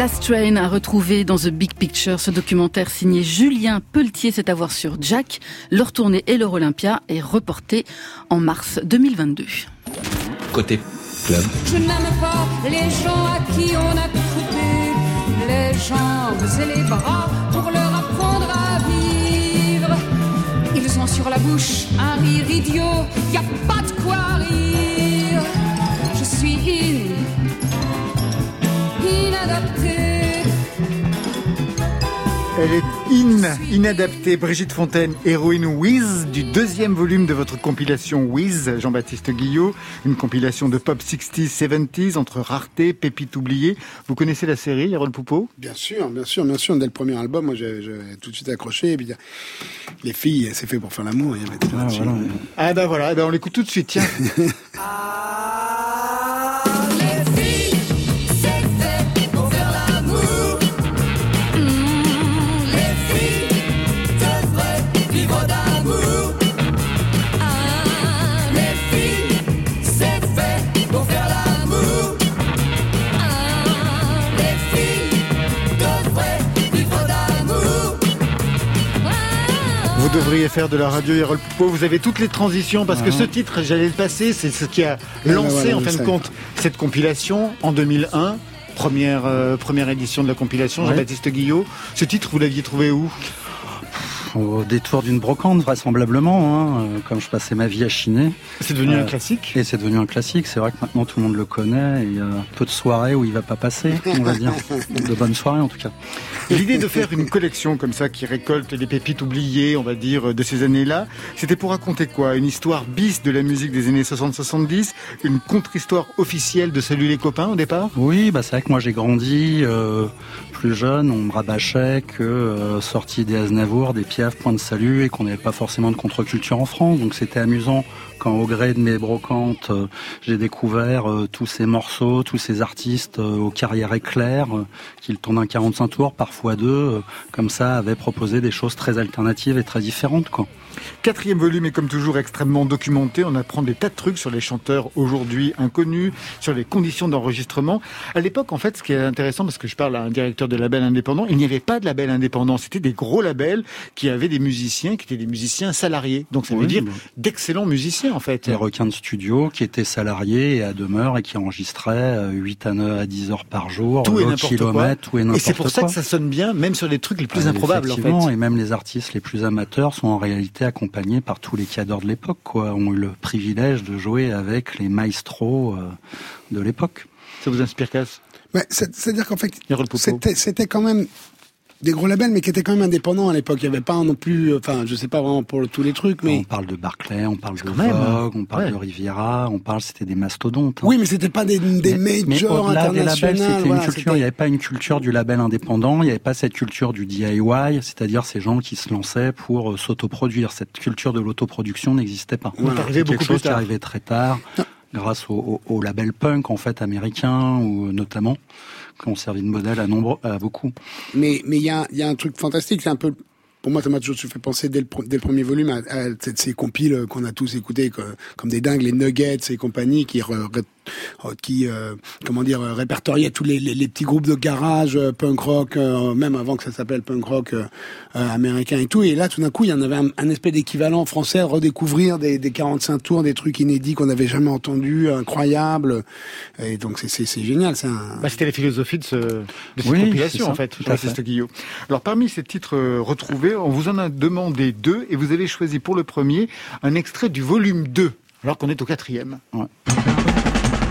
Last Train a retrouvé dans The Big Picture ce documentaire signé Julien Pelletier, c'est à voir sur Jack. Leur tournée et leur Olympia est reporté en mars 2022. Côté club. Je n'aime pas les gens à qui on a coupé les jambes et les bras pour leur apprendre à vivre. Ils ont sur la bouche un rire idiot, y a pas de quoi rire. Je suis in. Elle est in, inadaptée. Brigitte Fontaine, héroïne Wiz, du deuxième volume de votre compilation Wiz, Jean-Baptiste Guillot. Une compilation de pop 60s, 70s, entre rareté, pépites oubliées. Vous connaissez la série, Yarol Poupeau? Bien sûr, bien sûr, bien sûr. Dès le premier album, moi, j'ai tout de suite accroché. Et puis, les filles, c'est fait pour faire l'amour. il y avait tout là-dessus. Ah ben voilà, eh ben on l'écoute tout de suite, tiens. Vous devriez faire de la radio Yarol Poupeau. Vous avez toutes les transitions parce que Mhm. ce titre, j'allais le passer, c'est ce qui a ben lancé voilà, en fin de compte cette compilation en 2001. Première, euh, première édition de la compilation, Ouais. Jean-Baptiste Guillot. Ce titre, vous l'aviez trouvé où? Au détour d'une brocante, vraisemblablement, hein, euh, comme je passais ma vie à chiner. C'est devenu Euh, un classique Et c'est devenu un classique. C'est vrai que maintenant tout le monde le connaît. et Il y a peu de soirées où il va pas passer, on va dire. De bonnes soirées en tout cas. L'idée de faire une collection comme ça qui récolte les pépites oubliées, on va dire, de ces années-là, c'était pour raconter quoi? Une histoire bis de la musique des années 60-70 Une contre-histoire officielle de Salut les copains au départ? Oui, bah c'est vrai que moi j'ai grandi euh, plus jeune, on me rabâchait que euh, des Aznavour, des Piaf, Point de Salut et qu'on n'avait pas forcément de contre-culture en France. Donc c'était amusant quand au gré de mes brocantes, euh, j'ai découvert euh, tous ces morceaux, tous ces artistes euh, aux carrières éclairs qui le tournent un 45 tours, parfois deux, comme ça, avaient proposé des choses très alternatives et très différentes. Quoi. Quatrième volume est comme toujours extrêmement documenté. On apprend des tas de trucs sur les chanteurs aujourd'hui inconnus, sur les conditions d'enregistrement. À l'époque, en fait, ce qui est intéressant, parce que je parle à un directeur de label indépendant, il n'y avait pas de label indépendant. C'était des gros labels qui avaient des musiciens, qui étaient des musiciens salariés. Donc ça veut Oui, dire d'excellents musiciens, en fait. Des requins de studio qui étaient salariés et à demeure et qui enregistraient euh, 8 à 9 à 10 heures par jour, Tout et au n'importe quoi. kilomètre, tout et c'est quoi. pour ça que ça sonne bien, même sur les trucs les plus Euh, improbables, en fait. effectivement, Et même les artistes les plus amateurs sont en réalité accompagnés par tous les cadors de l'époque, quoi, ont eu le privilège de jouer avec les maestros euh, de l'époque. Ça vous inspire, Cass? Ouais, c'est- C'est-à-dire qu'en fait, c'était quand même des gros labels, mais qui étaient quand même indépendants à l'époque. Il n'y avait pas non plus, euh, enfin, je sais pas vraiment pour tous les trucs, mais On parle de Barclay, on parle de même, hein. Vogue, on parle Ouais. de Riviera, on parle, c'était des mastodontes. hein. oui, mais c'était pas des, des Mais- mais majors internationaux. c'était voilà, une culture. c'était- Il n'y avait pas une culture du label indépendant. Il n'y avait pas cette culture du DIY, c'est-à-dire ces gens qui se lançaient pour euh, s'autoproduire. Cette culture de l'autoproduction n'existait pas. Arrivé C'est quelque chose qui arrivait très tard, grâce au, au, au label punk en fait américain ou euh, notamment qui ont servi de modèle à nombre, à beaucoup. Mais il y a, y a un truc fantastique, c'est un peu pour moi, ça m'a toujours fait penser dès le, dès le premier volume à, ces compiles qu'on a tous écoutés comme des dingues, les Nuggets et compagnie, qui, qui euh, comment dire, euh, répertoriaient tous les, les, les petits groupes de garage, euh, punk rock, euh, même avant que ça s'appelle punk rock euh, euh, américain et tout. Et là, tout d'un coup, il y en avait un, un espèce d'équivalent français, redécouvrir des, des 45 tours, des trucs inédits qu'on n'avait jamais entendus, incroyables. Et donc, c'est- c'est c'est génial. C'est un... Bah, C'était la philosophie de, ce, de cette Oui, compilation, ça, en fait, Jean-Baptiste. Guillot. Alors, parmi ces titres euh, retrouvés, on vous en a demandé deux, et vous avez choisi pour le premier un extrait du volume 2, alors qu'on est au quatrième.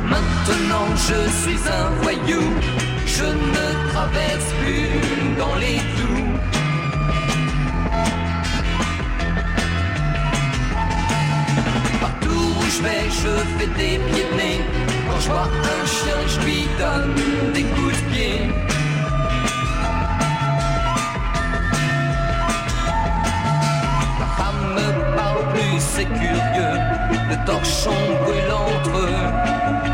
Maintenant je suis un voyou, je ne traverse plus dans les doux. Partout où je vais, je fais des pieds de nez. Quand je vois un chien, je lui donne des coups de pied. Ma femme me parle plus, c'est curieux. Le torchon brûle entre nous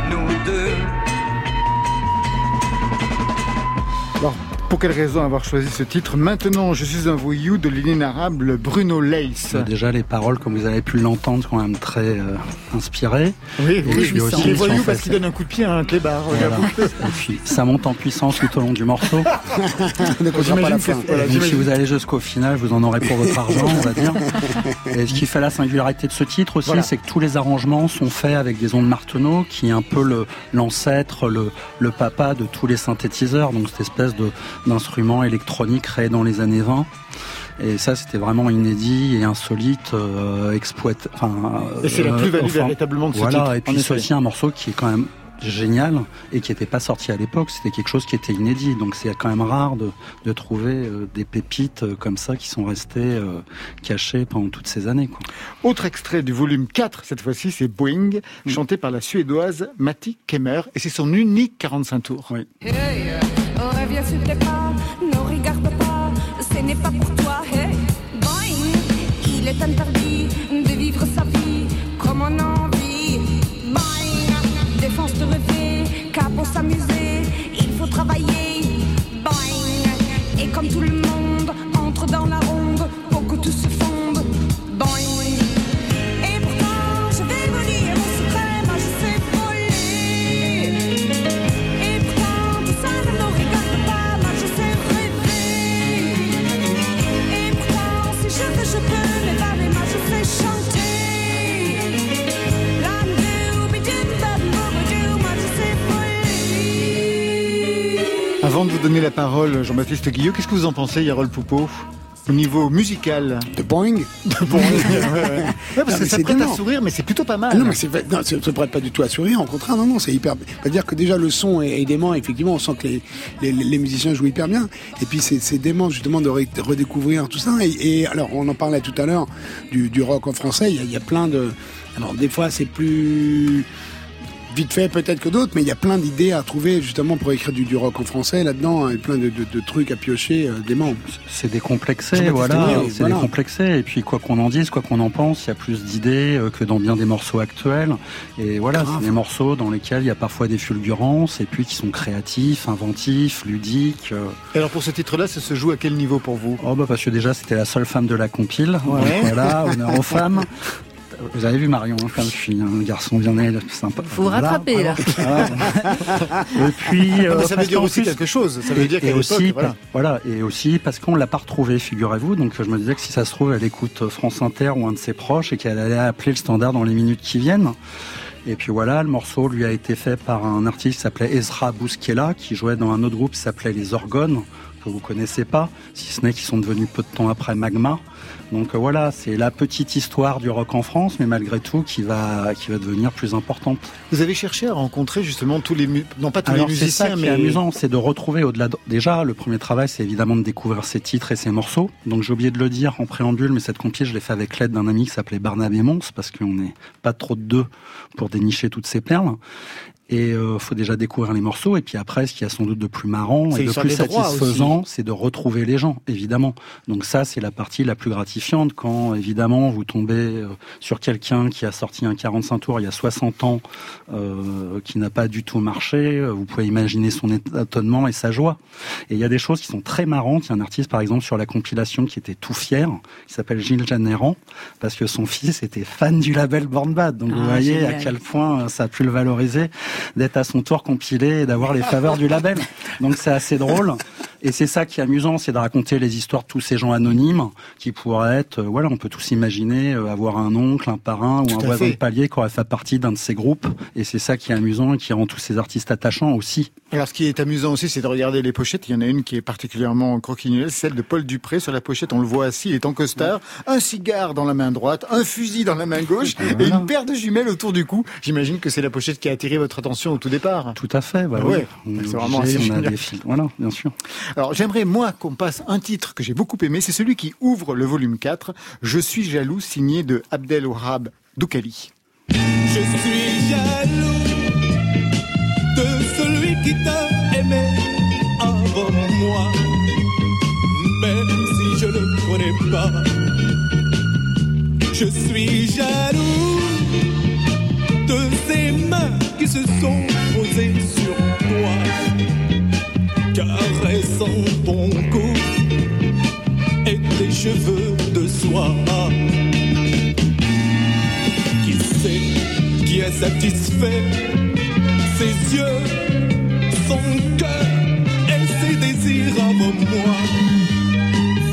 pour quelle raison avoir choisi ce titre Maintenant, je suis un voyou de l'inénarrable Bruno. Euh, Déjà les paroles, comme vous avez pu l'entendre, sont quand même très euh, inspirées. Oui, Et oui, puis aussi, il est ils sont voyou parce faits- qu'il donne un coup de pied à un clébard. Voilà. Et puis ça monte en puissance tout au long du morceau. comprend pas la J'imagine fin. que- voilà, Donc, si vous allez jusqu'au final, vous en aurez pour votre argent, on va dire. Et ce qui fait la singularité de ce titre aussi, Voilà. c'est que tous les arrangements sont faits avec des ondes Martenot, qui est un peu le l'ancêtre, le, le papa de tous les synthétiseurs, donc cette espèce de d'instrument électronique créé dans les années 20. Et ça, c'était vraiment inédit et insolite, euh, exploité. Enfin, Et c'est la euh, plus-value enfin, véritablement de ce voilà, titre, et puis c'est aussi un morceau qui est quand même génial et qui n'était pas sorti à l'époque. C'était quelque chose qui était inédit. Donc c'est quand même rare de, de trouver euh, des pépites euh, comme ça qui sont restées euh, cachées pendant toutes ces années. Quoi. Autre extrait du volume 4, cette fois-ci, c'est Boeing, chanté par la suédoise Matti Kemmer, et c'est son unique 45 tours. Oui. Hey, reviens s'il te plaît pas, ne regarde pas, ce n'est pas pour toi. Hey, boing, il est interdit Jean-Baptiste Guillot, qu'est-ce que vous en pensez, Yarol Poupeau au niveau musical? De Boeing De Boeing, ouais, parce Non, que ça prête à sourire, mais c'est plutôt pas mal. Ah non, mais c'est fait- non, ça ne prête pas du tout à sourire. Au contraire, non, non, c'est hyper. C'est-à-dire que déjà le son est, est dément. Effectivement, on sent que les, les, les musiciens jouent hyper bien. Et puis c'est c'est dément justement de redécouvrir tout ça. Et, et alors, on en parlait tout à l'heure du, du rock en français. Il y, a, il y a plein de. Alors des fois, c'est plus vite fait peut-être que d'autres, mais il y a plein d'idées à trouver justement pour écrire du, du rock en français là-dedans, et plein de, de- de trucs à piocher euh, dément. C'est décomplexé, voilà. C'est voilà. décomplexé. Et puis, quoi qu'on en dise, quoi qu'on en pense, il y a plus d'idées euh, que dans bien des morceaux actuels. Et voilà, c'est des morceaux dans lesquels il y a parfois des fulgurances et puis qui sont créatifs, inventifs, ludiques. euh. Et alors pour ce titre-là, ça se joue à quel niveau pour vous? Oh bah parce que déjà c'était la seule femme de la compile. Ouais. Donc voilà, honneur aux femmes. Vous avez vu Marion, hein, comme je suis un garçon bien né, sympa. Faut vous rattraper, là. Voilà. Et puis, mais euh, ça veut dire aussi plus- quelque chose. Ça veut et- dire qu'à et l'époque, aussi, voilà. voilà, et aussi parce qu'on l'a pas retrouvé, figurez-vous. Donc je me disais que si ça se trouve, elle écoute France Inter ou un de ses proches et qu'elle allait appeler le standard dans les minutes qui viennent. Et puis voilà, le morceau lui a été fait par un artiste qui s'appelait Ezra Bouskela, qui jouait dans un autre groupe qui s'appelait Les Orgones, que vous connaissez pas, si ce n'est qu'ils sont devenus peu de temps après Magma. Donc euh, voilà, c'est la petite histoire du rock en France, mais malgré tout qui va, qui va devenir plus importante. Vous avez cherché à rencontrer justement tous les, non pas tous Alors les c'est ça musiciens, qui mais est amusant, c'est de retrouver au-delà. de- Déjà, le premier travail, c'est évidemment de découvrir ses titres et ses morceaux. Donc j'ai oublié de le dire en préambule, mais cette compil, je l'ai fait avec l'aide d'un ami qui s'appelait Barnabé Mons, parce qu'on n'est pas trop de deux pour dénicher toutes ces perles. Et euh, faut déjà découvrir les morceaux, et puis après, ce qu'il y a sans doute de plus marrant et de plus satisfaisant, c'est de retrouver les gens, évidemment. Donc ça, c'est la partie la plus gratifiante quand, évidemment, vous tombez euh, sur quelqu'un qui a sorti un 45 tours il y a 60 ans, euh, qui n'a pas du tout marché. Vous pouvez imaginer son étonnement et sa joie. Et il y a des choses qui sont très marrantes. Il y a un artiste, par exemple, sur la compilation qui était tout fier, qui s'appelle Gilles Janéran, parce que son fils était fan du label Born Bad. Donc vous Ah, voyez génial. à quel point euh, ça a pu le valoriser d'être à son tour compilé et d'avoir les faveurs du label. Donc c'est assez drôle. Et c'est ça qui est amusant, c'est de raconter les histoires de tous ces gens anonymes qui pourraient être, euh, voilà, on peut tous imaginer euh, avoir un oncle, un parrain ou Tout un voisin fait. de palier qui aurait fait partie d'un de ces groupes. Et c'est ça qui est amusant et qui rend tous ces artistes attachants aussi. Alors, ce qui est amusant aussi, c'est de regarder les pochettes. Il y en a une qui est particulièrement croquignolée, celle de Paul Dupré. Sur la pochette, on le voit assis, il est en costard, un cigare dans la main droite, un fusil dans la main gauche et une paire de jumelles autour du cou. J'imagine que c'est la pochette qui a attiré votre attention au tout départ. Tout à fait. Bah Ah oui. ouais, est c'est vraiment assez on a génial. des fils. Voilà, bien sûr. Alors, j'aimerais, moi, qu'on passe un titre que j'ai beaucoup aimé. C'est celui qui ouvre le volume 4. Je suis jaloux, signé de Abdel Wahab Doukali. Je suis jaloux de celui qui t'a aimé avant moi, même si je ne connais pas. Je suis jaloux de ces mains qui se sont posées sur toi, caressant ton cou et tes cheveux de soie. Qui sait qui est satisfait Ses yeux, son cœur et ses désirs moi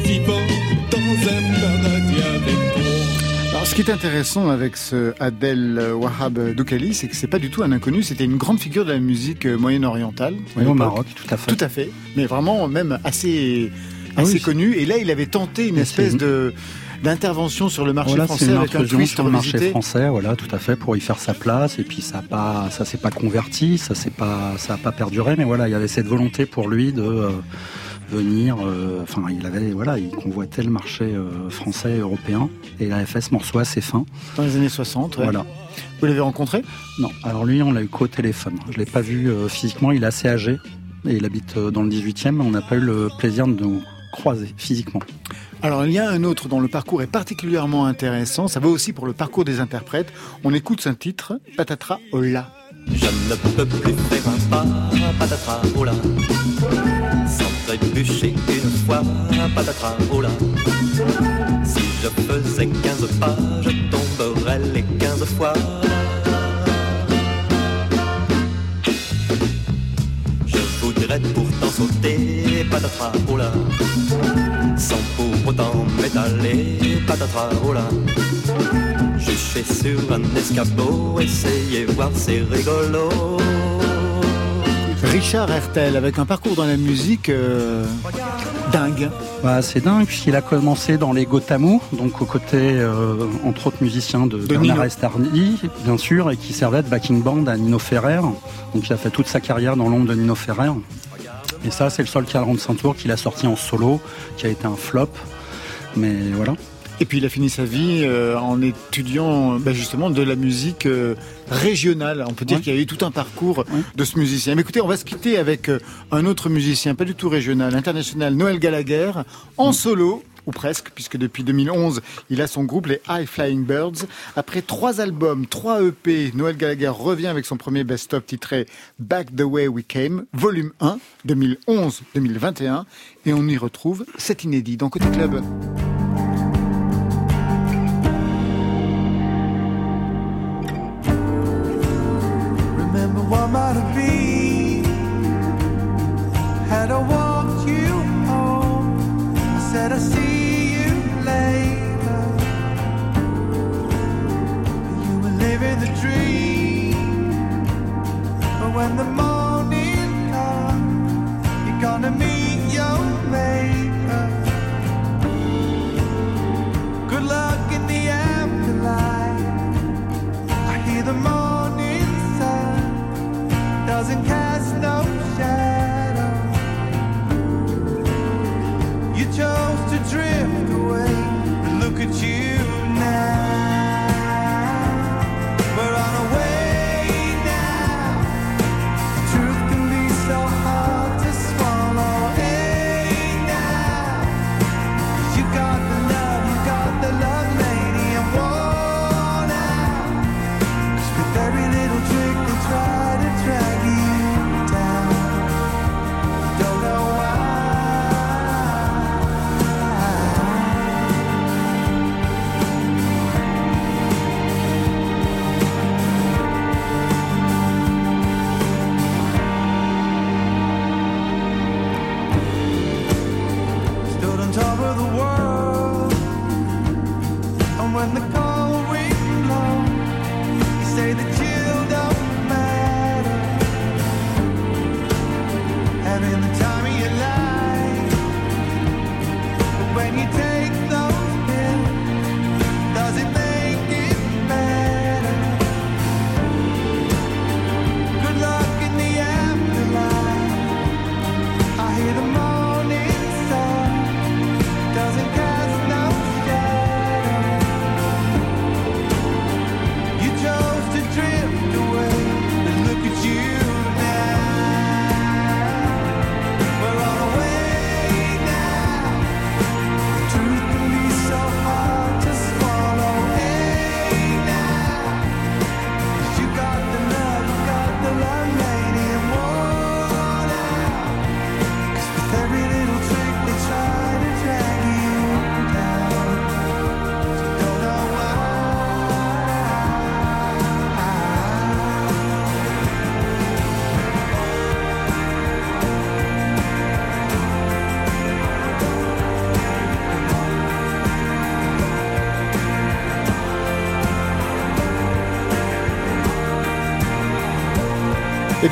Vivant dans un paradis avec toi Alors, ce qui est intéressant avec ce Adel Wahab Doukali, c'est que c'est pas du tout un inconnu. C'était une grande figure de la musique euh, moyenne-orientale. Oui, au. Maroc, tout à fait. Tout à fait. Mais vraiment, même assez, Ah oui, connu. Et là, il avait tenté une espèce de, d'intervention sur le marché Voilà, c'est français une avec un intrusion sur le marché français, voilà, tout à fait, pour y faire sa place. Et puis ça a pas, ça s'est pas converti, ça s'est pas, ça a pas perduré, mais voilà, il y avait cette volonté pour lui de euh, venir. euh, Enfin, il avait, voilà, il convoitait le marché euh, français et européen. Et il avait fait ce morceau assez fin. Dans les années 60, ouais. Voilà. Vous l'avez rencontré? Non, alors lui, on l'a eu qu'au téléphone. Je l'ai pas vu euh, physiquement. Il est assez âgé et il habite dans le 18e. mais On n'a pas eu le plaisir de nous croiser physiquement. Alors il y a un autre dont le parcours est particulièrement intéressant, ça vaut aussi pour le parcours des interprètes. On écoute un titre, Patatra Hola. Je ne peux plus faire un pas, patatras, là. Sans trébucher une fois, patatras, là. Si je faisais 15 pas, je tomberais les 15 fois. Je voudrais pourtant sauter, patatras, là. Sans pour autant m'étaler, patatras, oh là. Sur un escabeau, essayer voir c'est rigolo. Richard Hertel avec un parcours dans la musique euh, dingue. Bah, c'est dingue puisqu'il a commencé dans les Gotamou, donc aux côtés, euh, entre autres musiciens de, Bernard. Estardi, bien sûr, et qui servait de backing band à Nino Ferrer. Donc il a fait toute sa carrière dans l'ombre de Nino Ferrer. Et ça, c'est le seul cadran de Saint-Tour qu'il a sorti en solo, qui a été un flop. Mais voilà. Et puis il a fini sa vie euh, en étudiant bah, justement de la musique euh, régionale. On peut dire qu'il y a eu tout un parcours de ce musicien. Mais écoutez, on va se quitter avec euh, un autre musicien, pas du tout régional, international, Noël Gallagher, en solo. Ou presque, puisque depuis 2011, il a son groupe, les High Flying Birds. Après trois albums, trois EP, Noël Gallagher revient avec son premier best-of titré Back the Way We Came, volume 1, 2011-2021. Et on y retrouve cet inédit dans Côté Club. When the morning comes, you're gonna meet your maker.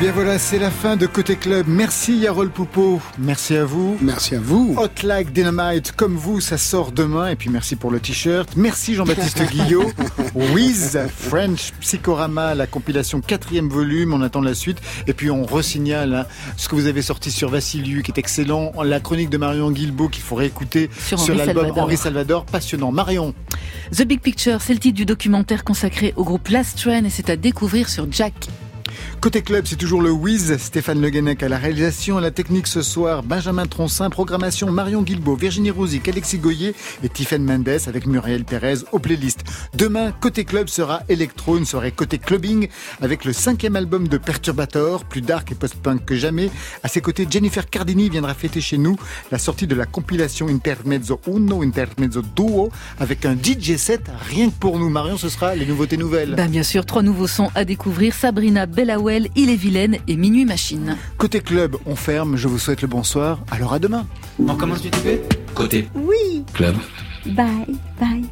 Bien voilà, c'est la fin de Côté Club. Merci Yarol Poupeau. Merci à vous. Merci à vous. Hot Like Dynamite, comme vous, ça sort demain. Et puis merci pour le t-shirt. Merci Jean-Baptiste Guillot. Wiz, French Psychorama, la compilation quatrième volume. On attend la suite. Et puis on resignale hein, ce que vous avez sorti sur Vassiliu, qui est excellent. La chronique de Marion Guilbault, qu'il faut réécouter Sur l'album. Henri Salvador. Passionnant. Marion. The Big Picture, c'est le titre du documentaire consacré au groupe Last Train et c'est à découvrir sur Jack. Côté club, c'est toujours le Wiz, Stéphane Le Guenec à la réalisation, à la technique ce soir, Benjamin Troncin, programmation Marion Guilbault, Virginie Rosic, Alexis Goyer et Tiffen Mendes avec Muriel Pérez aux playlists. Demain, Côté club sera électro, une soirée côté clubbing avec le cinquième album de Perturbator, plus dark et post-punk que jamais. À ses côtés, Jennifer Cardini viendra fêter chez nous la sortie de la compilation Intermezzo Uno, Intermezzo Duo avec un DJ set rien que pour nous. Marion, ce sera les nouveautés nouvelles. Ben bien sûr, trois nouveaux sons à découvrir. Sabrina Il est vilaine et Minuit Machine. Côté club, on ferme. Je vous souhaite le bonsoir. Alors à demain. On commence du début Côté Oui. club. Bye, bye.